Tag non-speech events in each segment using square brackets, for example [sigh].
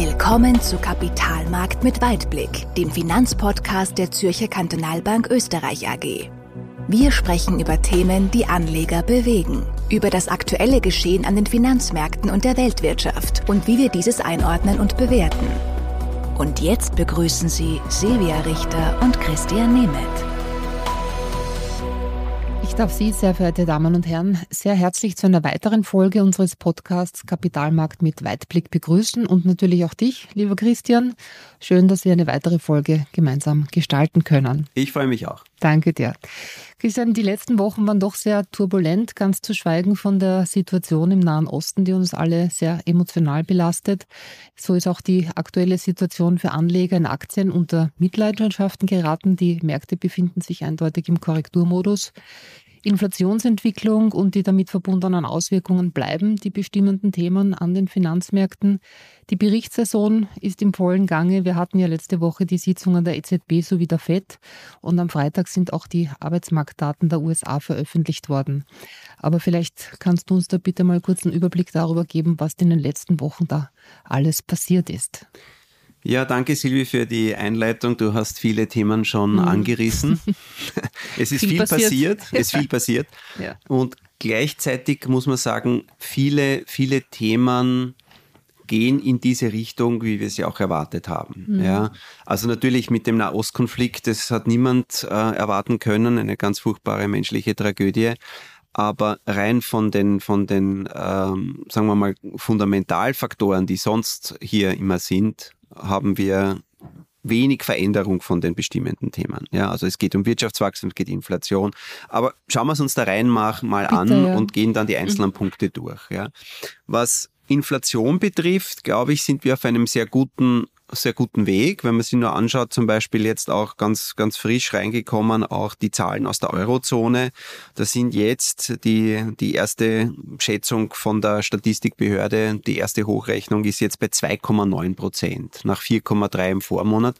Willkommen zu Kapitalmarkt mit Weitblick, dem Finanzpodcast der Zürcher Kantonalbank Österreich AG. Wir sprechen über Themen, die Anleger bewegen, über das aktuelle Geschehen an den Finanzmärkten und der Weltwirtschaft und wie wir dieses einordnen und bewerten. Und jetzt begrüßen Sie Silvia Richter und Christian Nemeth darf Sie, sehr verehrte Damen und Herren, sehr herzlich zu einer weiteren Folge unseres Podcasts Kapitalmarkt mit Weitblick begrüßen und natürlich auch dich, lieber Christian. Schön, dass wir eine weitere Folge gemeinsam gestalten können. Ich freue mich auch. Danke dir. Christian, die letzten Wochen waren doch sehr turbulent, ganz zu schweigen von der Situation im Nahen Osten, die uns alle sehr emotional belastet. So ist auch die aktuelle Situation für Anleger in Aktien unter Mitleidenschaften geraten. Die Märkte befinden sich eindeutig im Korrekturmodus. Inflationsentwicklung und die damit verbundenen Auswirkungen bleiben die bestimmenden Themen an den Finanzmärkten. Die Berichtssaison ist im vollen Gange. Wir hatten ja letzte Woche die Sitzungen der EZB sowie der FED und am Freitag sind auch die Arbeitsmarktdaten der USA veröffentlicht worden. Aber vielleicht kannst du uns da bitte mal kurz einen Überblick darüber geben, was in den letzten Wochen da alles passiert ist. Ja, danke Silvi für die Einleitung. Du hast viele Themen schon mhm. angerissen. [laughs] es ist viel, viel passiert. passiert. Es ist viel [laughs] passiert. Ja. Und gleichzeitig muss man sagen, viele, viele Themen gehen in diese Richtung, wie wir sie auch erwartet haben. Mhm. Ja, also natürlich mit dem Nahostkonflikt, das hat niemand äh, erwarten können, eine ganz furchtbare menschliche Tragödie. Aber rein von den, von den ähm, sagen wir mal, Fundamentalfaktoren, die sonst hier immer sind, haben wir wenig Veränderung von den bestimmenden Themen. Ja, also es geht um Wirtschaftswachstum, es geht um Inflation. Aber schauen wir es uns da rein mal, mal Bitte, an ja. und gehen dann die einzelnen mhm. Punkte durch. Ja. Was Inflation betrifft, glaube ich, sind wir auf einem sehr guten sehr guten Weg. Wenn man sich nur anschaut, zum Beispiel jetzt auch ganz, ganz frisch reingekommen, auch die Zahlen aus der Eurozone. Da sind jetzt die, die erste Schätzung von der Statistikbehörde, die erste Hochrechnung ist jetzt bei 2,9 Prozent nach 4,3 im Vormonat.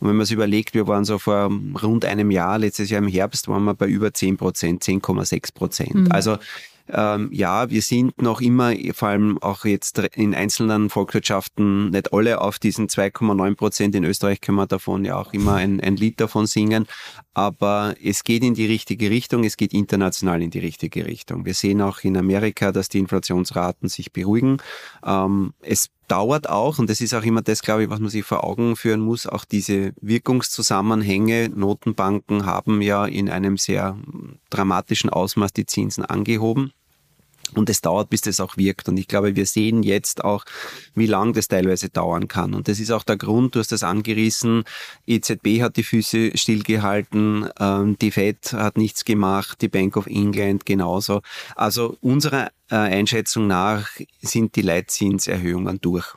Und wenn man sich überlegt, wir waren so vor rund einem Jahr, letztes Jahr im Herbst, waren wir bei über 10 Prozent, 10,6 Prozent. Mhm. Also ähm, ja, wir sind noch immer, vor allem auch jetzt in einzelnen Volkswirtschaften, nicht alle auf diesen 2,9 Prozent. In Österreich können wir davon ja auch immer ein, ein Lied davon singen. Aber es geht in die richtige Richtung, es geht international in die richtige Richtung. Wir sehen auch in Amerika, dass die Inflationsraten sich beruhigen. Ähm, es dauert auch, und das ist auch immer das, glaube ich, was man sich vor Augen führen muss, auch diese Wirkungszusammenhänge. Notenbanken haben ja in einem sehr dramatischen Ausmaß die Zinsen angehoben. Und es dauert, bis das auch wirkt. Und ich glaube, wir sehen jetzt auch, wie lang das teilweise dauern kann. Und das ist auch der Grund, du hast das angerissen, EZB hat die Füße stillgehalten, ähm, die Fed hat nichts gemacht, die Bank of England genauso. Also unserer äh, Einschätzung nach sind die Leitzinserhöhungen durch.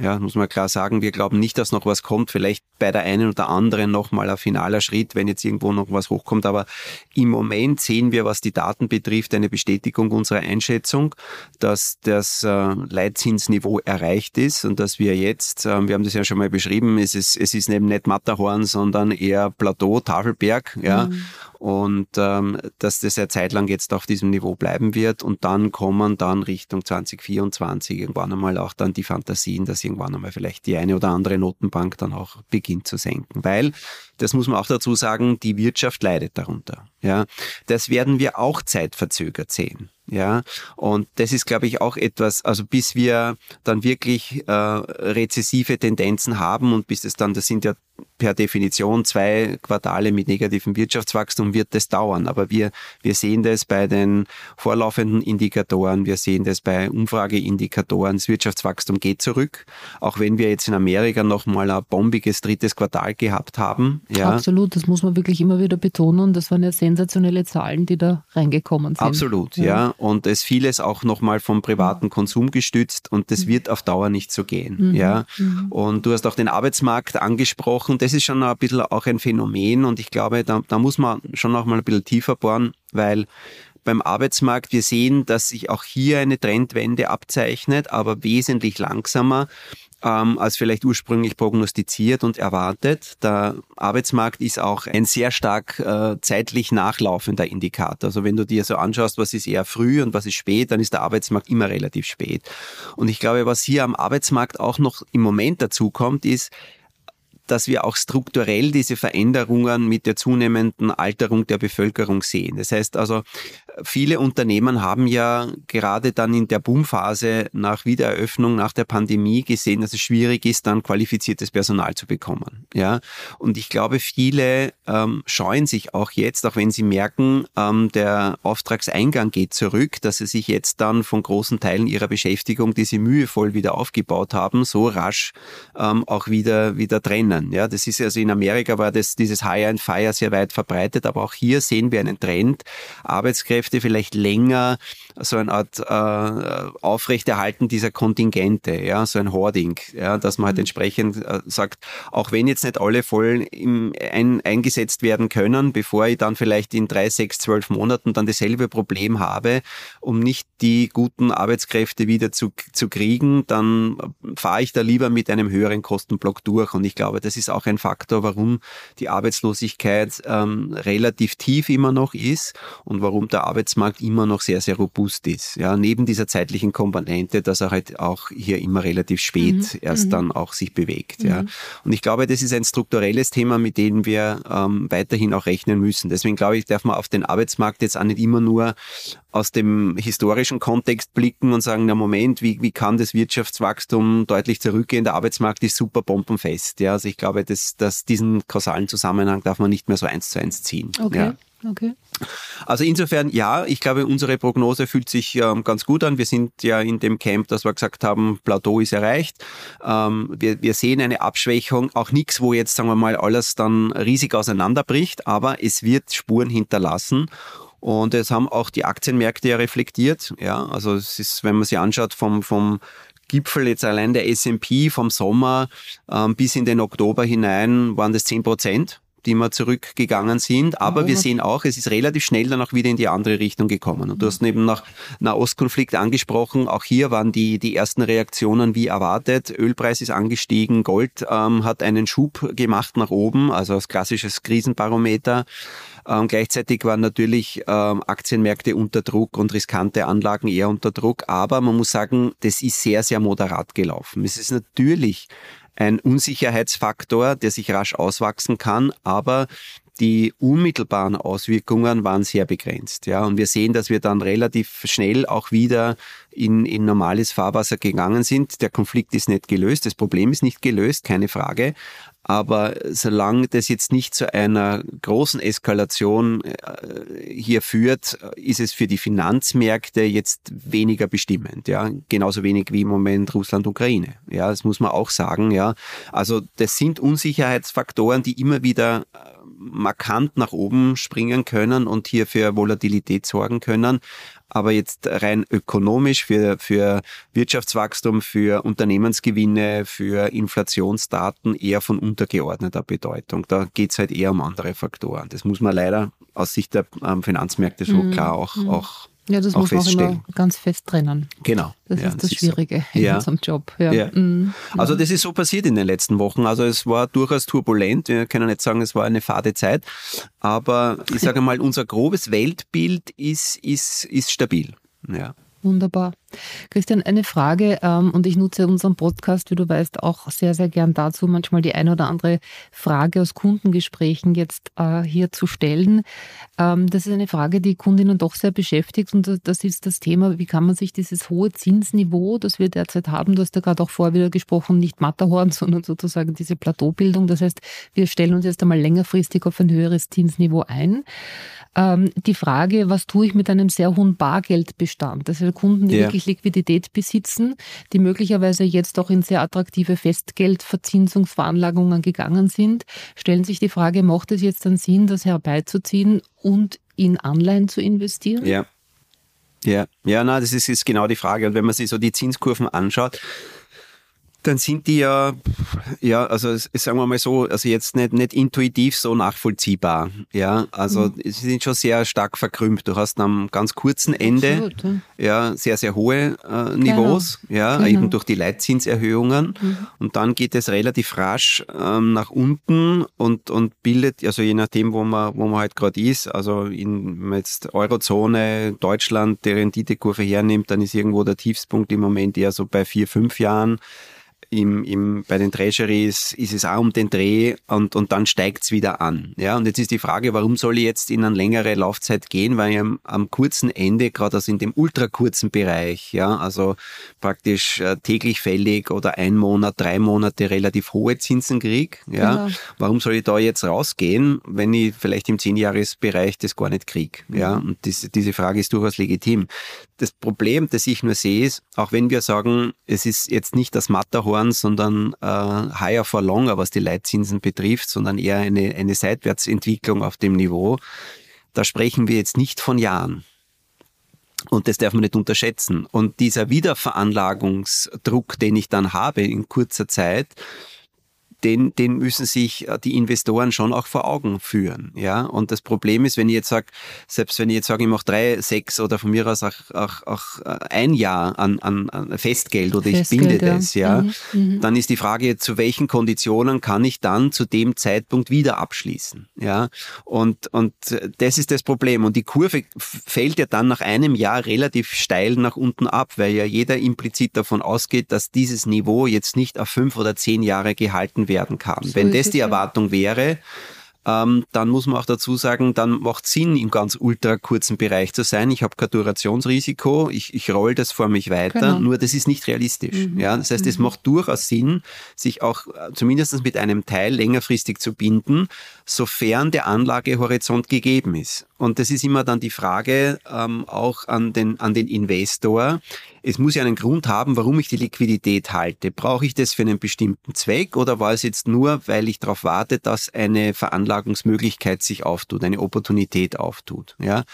Ja, muss man klar sagen, wir glauben nicht, dass noch was kommt. Vielleicht bei der einen oder anderen nochmal ein finaler Schritt, wenn jetzt irgendwo noch was hochkommt. Aber im Moment sehen wir, was die Daten betrifft, eine Bestätigung unserer Einschätzung, dass das äh, Leitzinsniveau erreicht ist und dass wir jetzt, äh, wir haben das ja schon mal beschrieben, es ist, es ist eben nicht Matterhorn, sondern eher Plateau, Tafelberg. Ja. Mhm und ähm, dass das eine Zeit lang jetzt auf diesem Niveau bleiben wird und dann kommen dann Richtung 2024 irgendwann einmal auch dann die Fantasien, dass irgendwann einmal vielleicht die eine oder andere Notenbank dann auch beginnt zu senken, weil das muss man auch dazu sagen, die Wirtschaft leidet darunter. Ja, das werden wir auch zeitverzögert sehen. Ja, und das ist, glaube ich, auch etwas, also bis wir dann wirklich äh, rezessive Tendenzen haben und bis es dann, das sind ja per Definition zwei Quartale mit negativem Wirtschaftswachstum wird das dauern. Aber wir, wir sehen das bei den vorlaufenden Indikatoren, wir sehen das bei Umfrageindikatoren. Das Wirtschaftswachstum geht zurück. Auch wenn wir jetzt in Amerika nochmal ein bombiges drittes Quartal gehabt haben. Ja. Absolut, das muss man wirklich immer wieder betonen. Das waren ja sensationelle Zahlen, die da reingekommen sind. Absolut, ja. ja. Und es vieles auch nochmal vom privaten Konsum gestützt und das mhm. wird auf Dauer nicht so gehen. Mhm. Ja. Mhm. Und du hast auch den Arbeitsmarkt angesprochen. Das ist schon ein bisschen auch ein Phänomen und ich glaube, da, da muss man schon noch mal ein bisschen tiefer bohren, weil beim Arbeitsmarkt. Wir sehen, dass sich auch hier eine Trendwende abzeichnet, aber wesentlich langsamer ähm, als vielleicht ursprünglich prognostiziert und erwartet. Der Arbeitsmarkt ist auch ein sehr stark äh, zeitlich nachlaufender Indikator. Also wenn du dir so anschaust, was ist eher früh und was ist spät, dann ist der Arbeitsmarkt immer relativ spät. Und ich glaube, was hier am Arbeitsmarkt auch noch im Moment dazu kommt, ist, dass wir auch strukturell diese Veränderungen mit der zunehmenden Alterung der Bevölkerung sehen. Das heißt also, viele Unternehmen haben ja gerade dann in der Boomphase nach Wiedereröffnung, nach der Pandemie gesehen, dass es schwierig ist, dann qualifiziertes Personal zu bekommen. Ja, und ich glaube, viele ähm, scheuen sich auch jetzt, auch wenn sie merken, ähm, der Auftragseingang geht zurück, dass sie sich jetzt dann von großen Teilen ihrer Beschäftigung, die sie mühevoll wieder aufgebaut haben, so rasch ähm, auch wieder wieder trennen. Ja, das ist also in Amerika war das dieses Hire and Fire sehr weit verbreitet, aber auch hier sehen wir einen Trend. Arbeitskräfte Führungskräfte vielleicht länger so eine Art äh, Aufrechterhalten dieser Kontingente, ja, so ein Hoarding, ja, dass man halt mhm. entsprechend äh, sagt, auch wenn jetzt nicht alle voll im, ein, eingesetzt werden können, bevor ich dann vielleicht in drei, sechs, zwölf Monaten dann dasselbe Problem habe, um nicht die guten Arbeitskräfte wieder zu, zu kriegen, dann fahre ich da lieber mit einem höheren Kostenblock durch. Und ich glaube, das ist auch ein Faktor, warum die Arbeitslosigkeit ähm, relativ tief immer noch ist und warum der Arbeitsmarkt immer noch sehr, sehr robust ist. Ja, neben dieser zeitlichen Komponente, dass er halt auch hier immer relativ spät mhm. erst mhm. dann auch sich bewegt. Mhm. Ja. Und ich glaube, das ist ein strukturelles Thema, mit dem wir ähm, weiterhin auch rechnen müssen. Deswegen glaube ich, darf man auf den Arbeitsmarkt jetzt auch nicht immer nur aus dem historischen Kontext blicken und sagen, na Moment, wie, wie kann das Wirtschaftswachstum deutlich zurückgehen? Der Arbeitsmarkt ist super bombenfest. Ja, also ich glaube, dass, dass diesen kausalen Zusammenhang darf man nicht mehr so eins zu eins ziehen. Okay. Ja. Okay. Also insofern, ja, ich glaube, unsere Prognose fühlt sich ähm, ganz gut an. Wir sind ja in dem Camp, dass wir gesagt haben, Plateau ist erreicht. Ähm, wir, wir sehen eine Abschwächung, auch nichts, wo jetzt, sagen wir mal, alles dann riesig auseinanderbricht, aber es wird Spuren hinterlassen. Und es haben auch die Aktienmärkte ja reflektiert. Ja, also es ist, wenn man sich anschaut, vom, vom Gipfel jetzt allein der S&P vom Sommer ähm, bis in den Oktober hinein waren das 10 Prozent die wir zurückgegangen sind. Aber wir sehen auch, es ist relativ schnell dann auch wieder in die andere Richtung gekommen. Und du hast eben nach Nahostkonflikt angesprochen. Auch hier waren die, die ersten Reaktionen wie erwartet. Ölpreis ist angestiegen, Gold ähm, hat einen Schub gemacht nach oben, also als klassisches Krisenbarometer. Ähm, gleichzeitig waren natürlich ähm, Aktienmärkte unter Druck und riskante Anlagen eher unter Druck. Aber man muss sagen, das ist sehr, sehr moderat gelaufen. Es ist natürlich ein Unsicherheitsfaktor, der sich rasch auswachsen kann, aber die unmittelbaren Auswirkungen waren sehr begrenzt. Ja, und wir sehen, dass wir dann relativ schnell auch wieder in, in normales Fahrwasser gegangen sind. Der Konflikt ist nicht gelöst, das Problem ist nicht gelöst, keine Frage. Aber solange das jetzt nicht zu einer großen Eskalation äh, hier führt, ist es für die Finanzmärkte jetzt weniger bestimmend. Ja, genauso wenig wie im Moment Russland, Ukraine. Ja, das muss man auch sagen. Ja, also das sind Unsicherheitsfaktoren, die immer wieder äh, markant nach oben springen können und hier für Volatilität sorgen können aber jetzt rein ökonomisch für, für Wirtschaftswachstum, für Unternehmensgewinne, für Inflationsdaten eher von untergeordneter Bedeutung. Da geht's halt eher um andere Faktoren. Das muss man leider aus Sicht der ähm, Finanzmärkte so mhm. klar auch, mhm. auch ja, das muss man auch immer ganz fest trennen. Genau. Das ja, ist das, Schwierige so. [laughs] in ja. unserem Job. Ja. ja. Mhm. Also das ist so passiert in den letzten Wochen. Also es war durchaus turbulent. Wir können nicht sagen, es war eine fade Zeit. Aber ich sage mal, unser grobes Weltbild ist, ist, ist stabil. Ja. Wunderbar. Christian, eine Frage ähm, und ich nutze unseren Podcast, wie du weißt, auch sehr, sehr gern dazu, manchmal die eine oder andere Frage aus Kundengesprächen jetzt äh, hier zu stellen. Ähm, das ist eine Frage, die Kundinnen doch sehr beschäftigt und das ist das Thema, wie kann man sich dieses hohe Zinsniveau, das wir derzeit haben, du hast ja gerade auch vorher wieder gesprochen, nicht Matterhorn, [laughs] sondern sozusagen diese Plateaubildung. Das heißt, wir stellen uns jetzt einmal längerfristig auf ein höheres Zinsniveau ein. Ähm, die Frage, was tue ich mit einem sehr hohen Bargeldbestand? Das sind Kunden, die yeah. wirklich Liquidität besitzen, die möglicherweise jetzt auch in sehr attraktive Festgeldverzinsungsveranlagungen gegangen sind, stellen sich die Frage, macht es jetzt dann Sinn, das herbeizuziehen und in Anleihen zu investieren? Ja. Ja, ja, na, das ist, ist genau die Frage. Und wenn man sich so die Zinskurven anschaut, dann sind die ja, ja, also sagen wir mal so, also jetzt nicht, nicht intuitiv so nachvollziehbar. Ja, also mhm. sie sind schon sehr stark verkrümmt. Du hast am ganz kurzen Ende Absolut, ja. ja sehr, sehr hohe äh, Niveaus, genau. ja, genau. eben durch die Leitzinserhöhungen. Mhm. Und dann geht es relativ rasch ähm, nach unten und, und bildet, also je nachdem, wo man, wo man halt gerade ist, also in, jetzt Eurozone, Deutschland, die Renditekurve hernimmt, dann ist irgendwo der Tiefspunkt im Moment eher so bei vier, fünf Jahren im, im, bei den Treasuries ist es auch um den Dreh und, und dann steigt's wieder an. Ja, und jetzt ist die Frage, warum soll ich jetzt in eine längere Laufzeit gehen, weil ich am, am kurzen Ende, gerade also in dem ultrakurzen Bereich, ja, also praktisch äh, täglich fällig oder ein Monat, drei Monate relativ hohe Zinsen krieg, ja, genau. warum soll ich da jetzt rausgehen, wenn ich vielleicht im Zehnjahresbereich das gar nicht krieg, ja, und das, diese Frage ist durchaus legitim. Das Problem, das ich nur sehe, ist, auch wenn wir sagen, es ist jetzt nicht das Matterhorn, sondern äh, higher for longer, was die Leitzinsen betrifft, sondern eher eine, eine Seitwärtsentwicklung auf dem Niveau, da sprechen wir jetzt nicht von Jahren. Und das darf man nicht unterschätzen. Und dieser Wiederveranlagungsdruck, den ich dann habe in kurzer Zeit, den, den müssen sich äh, die Investoren schon auch vor Augen führen. Ja? Und das Problem ist, wenn ich jetzt sage, selbst wenn ich jetzt sage, ich mache drei, sechs oder von mir aus auch, auch, auch äh, ein Jahr an, an, an Festgeld oder Festgeld, ich binde ja. das, ja, mhm, mhm, dann ist die Frage, zu welchen Konditionen kann ich dann zu dem Zeitpunkt wieder abschließen. Ja? Und, und das ist das Problem. Und die Kurve fällt ja dann nach einem Jahr relativ steil nach unten ab, weil ja jeder implizit davon ausgeht, dass dieses Niveau jetzt nicht auf fünf oder zehn Jahre gehalten werden kann. So Wenn das die Erwartung wäre, ähm, dann muss man auch dazu sagen, dann macht Sinn, im ganz ultra kurzen Bereich zu sein. Ich habe kein Durationsrisiko, ich, ich roll das vor mich weiter, genau. nur das ist nicht realistisch. Mhm. Ja, das heißt, es mhm. macht durchaus Sinn, sich auch äh, zumindest mit einem Teil längerfristig zu binden, sofern der Anlagehorizont gegeben ist. Und das ist immer dann die Frage ähm, auch an den, an den Investor. Es muss ja einen Grund haben, warum ich die Liquidität halte. Brauche ich das für einen bestimmten Zweck oder war es jetzt nur, weil ich darauf warte, dass eine Veranlagungsmöglichkeit sich auftut, eine Opportunität auftut? Ja?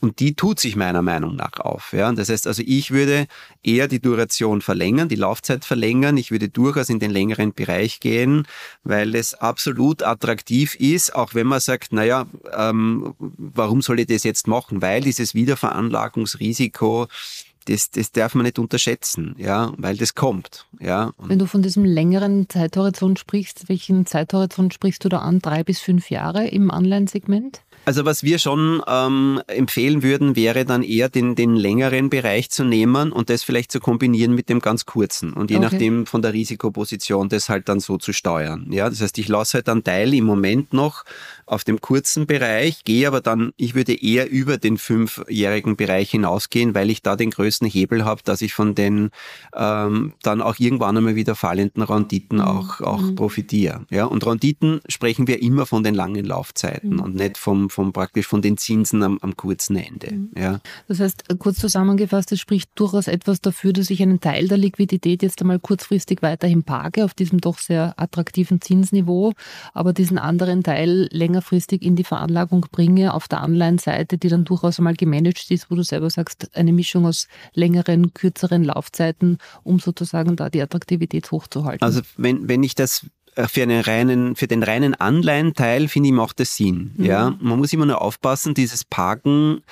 Und die tut sich meiner Meinung nach auf. Ja? Das heißt also, ich würde eher die Duration verlängern, die Laufzeit verlängern. Ich würde durchaus in den längeren Bereich gehen, weil es absolut attraktiv ist, auch wenn man sagt, naja, ähm, warum warum soll ich das jetzt machen? Weil dieses Wiederveranlagungsrisiko das, das darf man nicht unterschätzen, ja, weil das kommt, ja. Und Wenn du von diesem längeren Zeithorizont sprichst, welchen Zeithorizont sprichst du da an? Drei bis fünf Jahre im Anleihensegment? Also was wir schon ähm, empfehlen würden, wäre dann eher den, den längeren Bereich zu nehmen und das vielleicht zu kombinieren mit dem ganz kurzen und je okay. nachdem von der Risikoposition das halt dann so zu steuern. Ja, das heißt, ich lasse halt einen Teil im Moment noch auf dem kurzen Bereich, gehe aber dann, ich würde eher über den fünfjährigen Bereich hinausgehen, weil ich da den größten Hebel habe, dass ich von den ähm, dann auch irgendwann einmal wieder fallenden Renditen mhm. auch, auch mhm. profitiere. Ja, und Renditen sprechen wir immer von den langen Laufzeiten mhm. und nicht vom, vom praktisch von den Zinsen am, am kurzen Ende. Mhm. Ja. Das heißt, kurz zusammengefasst, es spricht durchaus etwas dafür, dass ich einen Teil der Liquidität jetzt einmal kurzfristig weiterhin parke auf diesem doch sehr attraktiven Zinsniveau, aber diesen anderen Teil länger längerfristig in die Veranlagung bringe, auf der Anleihenseite, die dann durchaus einmal gemanagt ist, wo du selber sagst, eine Mischung aus längeren, kürzeren Laufzeiten, um sozusagen da die Attraktivität hochzuhalten. Also wenn, wenn ich das äh, für, einen reinen, für den reinen Anleihenteil, finde ich, macht das Sinn. Mhm. Ja? Man muss immer nur aufpassen, dieses Parken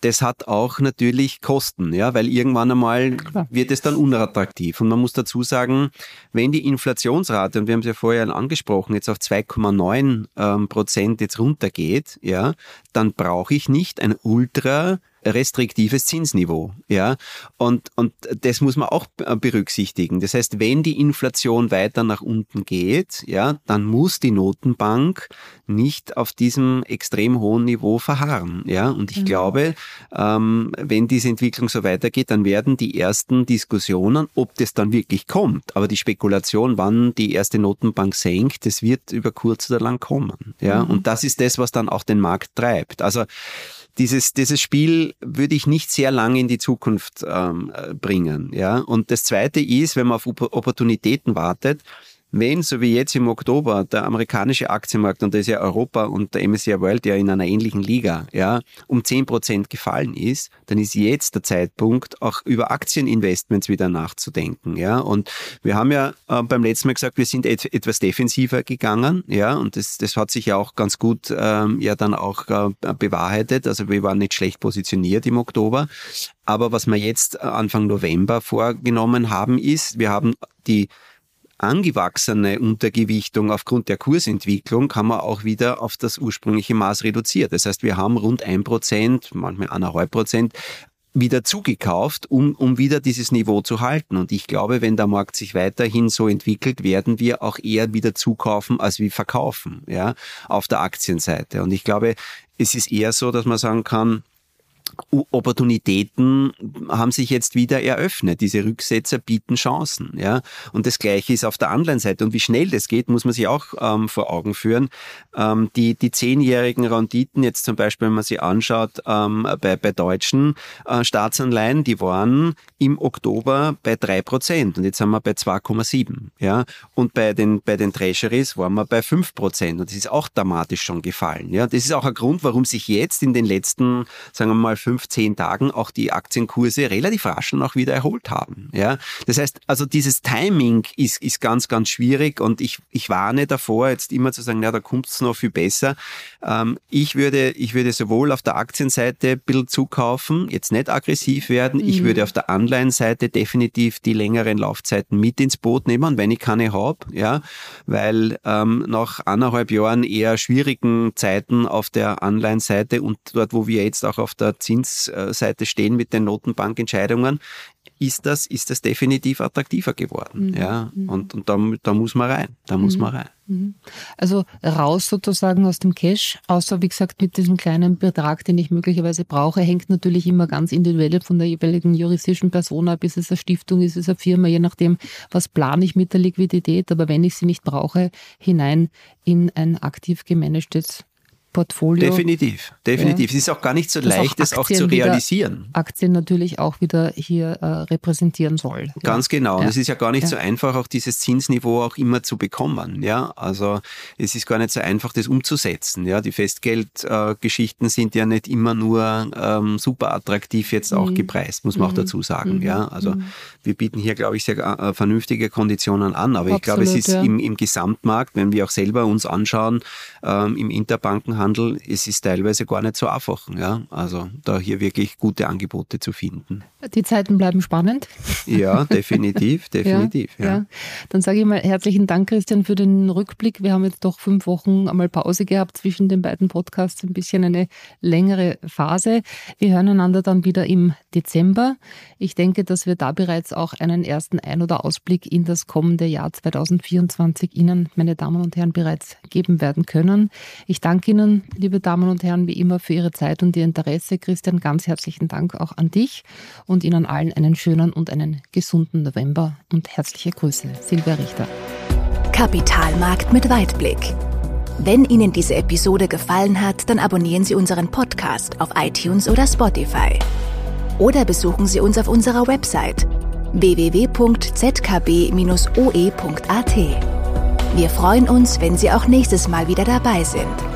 das hat auch natürlich Kosten, ja, weil irgendwann einmal Klar. wird es dann unattraktiv. Und man muss dazu sagen, wenn die Inflationsrate, und wir haben es ja vorher angesprochen, jetzt auf 2,9 ähm, Prozent jetzt runtergeht, ja, dann brauche ich nicht ein ultra restriktives Zinsniveau. Ja? Und, und das muss man auch berücksichtigen. Das heißt, wenn die Inflation weiter nach unten geht, ja, dann muss die Notenbank nicht auf diesem extrem hohen Niveau verharren. Ja? Und ich mhm. glaube, ähm, wenn diese Entwicklung so weitergeht, dann werden die ersten Diskussionen, ob das dann wirklich kommt, aber die Spekulation, wann die erste Notenbank senkt, das wird über kurz oder lang kommen. Ja? Mhm. Und das ist das, was dann auch den Markt treibt. Also dieses, dieses Spiel würde ich nicht sehr lange in die Zukunft ähm, bringen. Ja? Und das Zweite ist, wenn man auf Opportunitäten wartet, wenn, so wie jetzt im Oktober, der amerikanische Aktienmarkt, und da ist ja Europa und der MSCI World ja in einer ähnlichen Liga, ja, um 10% gefallen ist, dann ist jetzt der Zeitpunkt, auch über Aktieninvestments wieder nachzudenken, ja. Und wir haben ja äh, beim letzten Mal gesagt, wir sind et etwas defensiver gegangen, ja, und das, das hat sich ja auch ganz gut ähm, ja dann auch äh, bewahrheitet. Also wir waren nicht schlecht positioniert im Oktober. Aber was wir jetzt Anfang November vorgenommen haben, ist, wir haben die angewachsene Untergewichtung aufgrund der Kursentwicklung kann man auch wieder auf das ursprüngliche Maß reduziert. Das heißt, wir haben rund ein Prozent, manchmal eineinhalb Prozent wieder zugekauft, um, um wieder dieses Niveau zu halten. Und ich glaube, wenn der Markt sich weiterhin so entwickelt, werden wir auch eher wieder zukaufen als wie verkaufen, ja, auf der Aktienseite. Und ich glaube, es ist eher so, dass man sagen kann, Opportunitäten haben sich jetzt wieder eröffnet. Diese Rücksetzer bieten Chancen. Ja? Und das Gleiche ist auf der anderen Seite. Und wie schnell das geht, muss man sich auch ähm, vor Augen führen. Ähm, die, die zehnjährigen Renditen, jetzt zum Beispiel, wenn man sie anschaut, ähm, bei, bei deutschen äh, Staatsanleihen, die waren im Oktober bei drei Prozent und jetzt sind wir bei 2,7. Ja? Und bei den, bei den Treasuries waren wir bei fünf Prozent. Und das ist auch dramatisch schon gefallen. Ja? Das ist auch ein Grund, warum sich jetzt in den letzten, sagen wir mal, fünf, zehn Tagen auch die Aktienkurse relativ rasch noch wieder erholt haben. Ja, das heißt, also dieses Timing ist, ist ganz, ganz schwierig und ich, ich warne davor, jetzt immer zu sagen, ja, da kommt es noch viel besser. Ähm, ich würde, ich würde sowohl auf der Aktienseite ein bisschen zukaufen, jetzt nicht aggressiv werden. Mhm. Ich würde auf der Anleihenseite definitiv die längeren Laufzeiten mit ins Boot nehmen, wenn ich keine habe, ja, weil ähm, nach anderthalb Jahren eher schwierigen Zeiten auf der Anleihenseite und dort, wo wir jetzt auch auf der Zinsseite stehen mit den Notenbankentscheidungen, ist das, ist das definitiv attraktiver geworden. Mhm. Ja, mhm. und, und da, da muss man rein. Da muss mhm. man rein. Mhm. Also raus sozusagen aus dem Cash, außer wie gesagt mit diesem kleinen Betrag, den ich möglicherweise brauche, hängt natürlich immer ganz individuell von der jeweiligen juristischen Person ab. Ist es eine Stiftung, ist es eine Firma, je nachdem, was plane ich mit der Liquidität. Aber wenn ich sie nicht brauche, hinein in ein aktiv gemanagtes Portfolio. Definitiv, definitiv. Ja. Es ist auch gar nicht so leicht, das auch zu realisieren. Aktien natürlich auch wieder hier äh, repräsentieren soll. Ganz ja. genau. Und ja. es ist ja gar nicht so einfach, auch dieses Zinsniveau auch immer zu bekommen. Ja, also es ist gar nicht so einfach, das umzusetzen. Ja, die Festgeldgeschichten äh, sind ja nicht immer nur ähm, super attraktiv jetzt auch mhm. gepreist, muss man mhm. auch dazu sagen. Mhm. Ja, also mhm. wir bieten hier, glaube ich, sehr äh, vernünftige Konditionen an. Aber Absolut, ich glaube, es ist im, im Gesamtmarkt, wenn wir auch selber uns anschauen, ähm, im Interbankenhandel Einzelhandel, es ist teilweise gar nicht so einfach. Ja? Also da hier wirklich gute Angebote zu finden. Die Zeiten bleiben spannend. Ja, definitiv, [laughs] definitiv. ja, ja. ja, Dann sage ich mal herzlichen Dank, Christian, für den Rückblick. Wir haben jetzt doch fünf Wochen einmal Pause gehabt zwischen den beiden Podcasts, ein bisschen eine längere Phase. Wir hören einander dann wieder im Dezember. Ich denke, dass wir da bereits auch einen ersten Ein- oder Ausblick in das kommende Jahr 2024 Ihnen, meine Damen und Herren, bereits geben werden können. Ich danke Ihnen liebe Damen und Herren, wie immer für Ihre Zeit und Ihr Interesse. Christian, ganz herzlichen Dank auch an dich und Ihnen allen einen schönen und einen gesunden November und herzliche Grüße. Silvia Richter. Kapitalmarkt mit Weitblick. Wenn Ihnen diese Episode gefallen hat, dann abonnieren Sie unseren Podcast auf iTunes oder Spotify. Oder besuchen Sie uns auf unserer Website www.zkb-oe.at. Wir freuen uns, wenn Sie auch nächstes Mal wieder dabei sind.